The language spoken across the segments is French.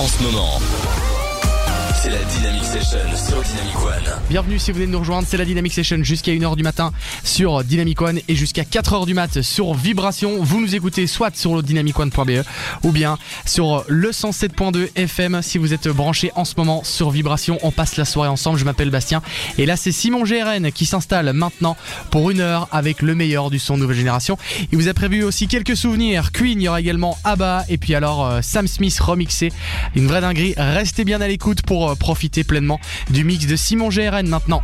en ce moment. C'est la Dynamic Session sur Dynamic One. Bienvenue si vous venez de nous rejoindre, c'est la Dynamic Session jusqu'à 1h du matin sur Dynamic One et jusqu'à 4h du mat sur Vibration. Vous nous écoutez soit sur le dynamicone.be ou bien sur le 107.2 FM si vous êtes branché en ce moment sur Vibration. On passe la soirée ensemble, je m'appelle Bastien et là c'est Simon GRN qui s'installe maintenant pour une heure avec le meilleur du son nouvelle génération. Il vous a prévu aussi quelques souvenirs. Queen, il y aura également ABBA et puis alors euh, Sam Smith remixé. Une vraie dinguerie. Restez bien à l'écoute pour euh, profiter pleinement du mix de Simon GRN maintenant.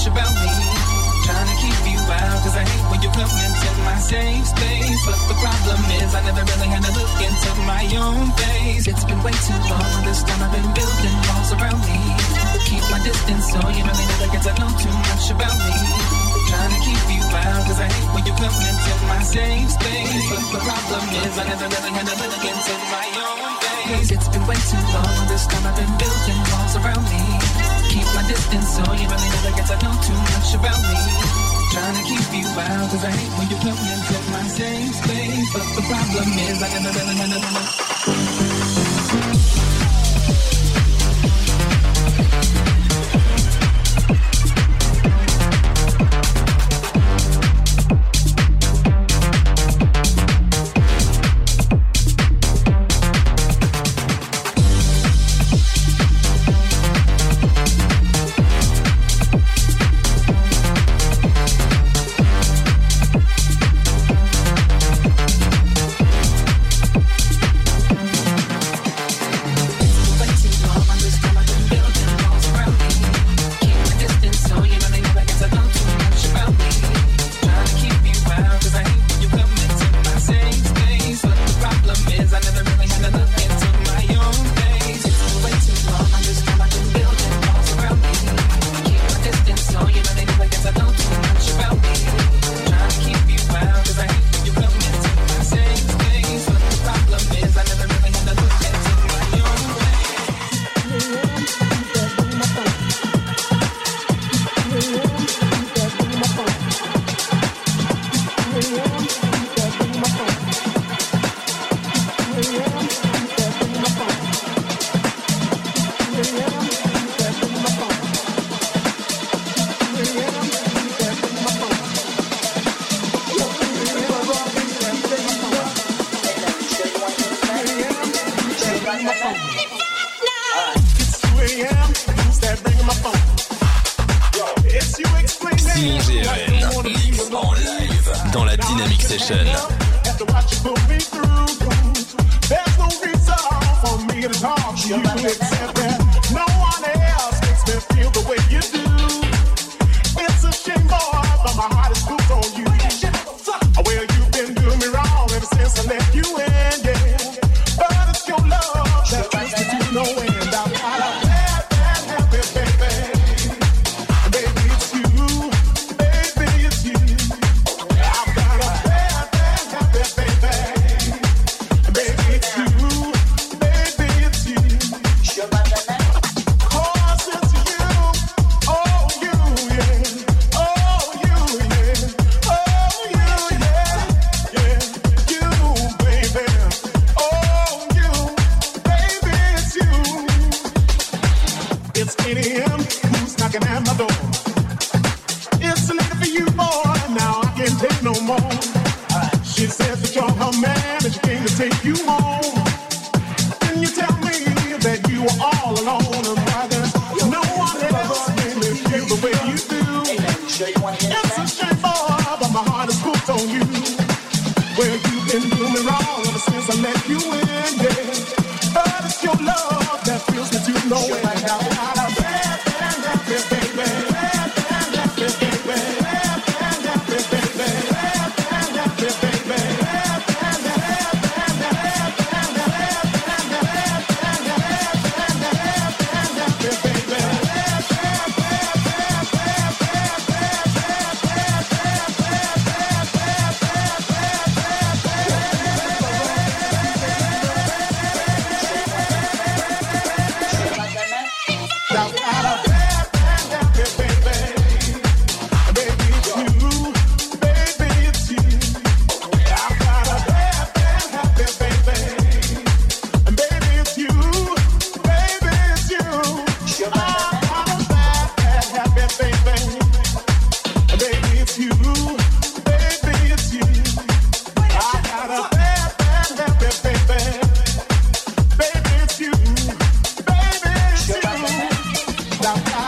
Much about me. Trying to keep you out, cause I hate when you come into my safe space. But the problem is, I never really had to look into my own face. It's been way too long. This time I've been building walls around me. Keep my distance so you really never get to know too much about me. Trying to keep you out, cause I hate when you come into my safe space. But the problem is, I never really had to look into my own face. It's been way too long. This time I've been building walls around me. Keep my distance so you really never get to know too much about me. Trying to keep you out, cause I hate when you come into my safe space. But the problem is, I never really had to down.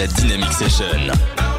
la Dynamic Session.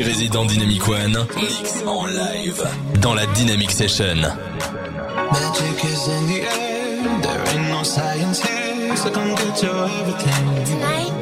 DJ résident Dynamic One, mix en live. Dans la Dynamic Session. Magic is in the air, there ain't no science here, so come get your everything. Tonight,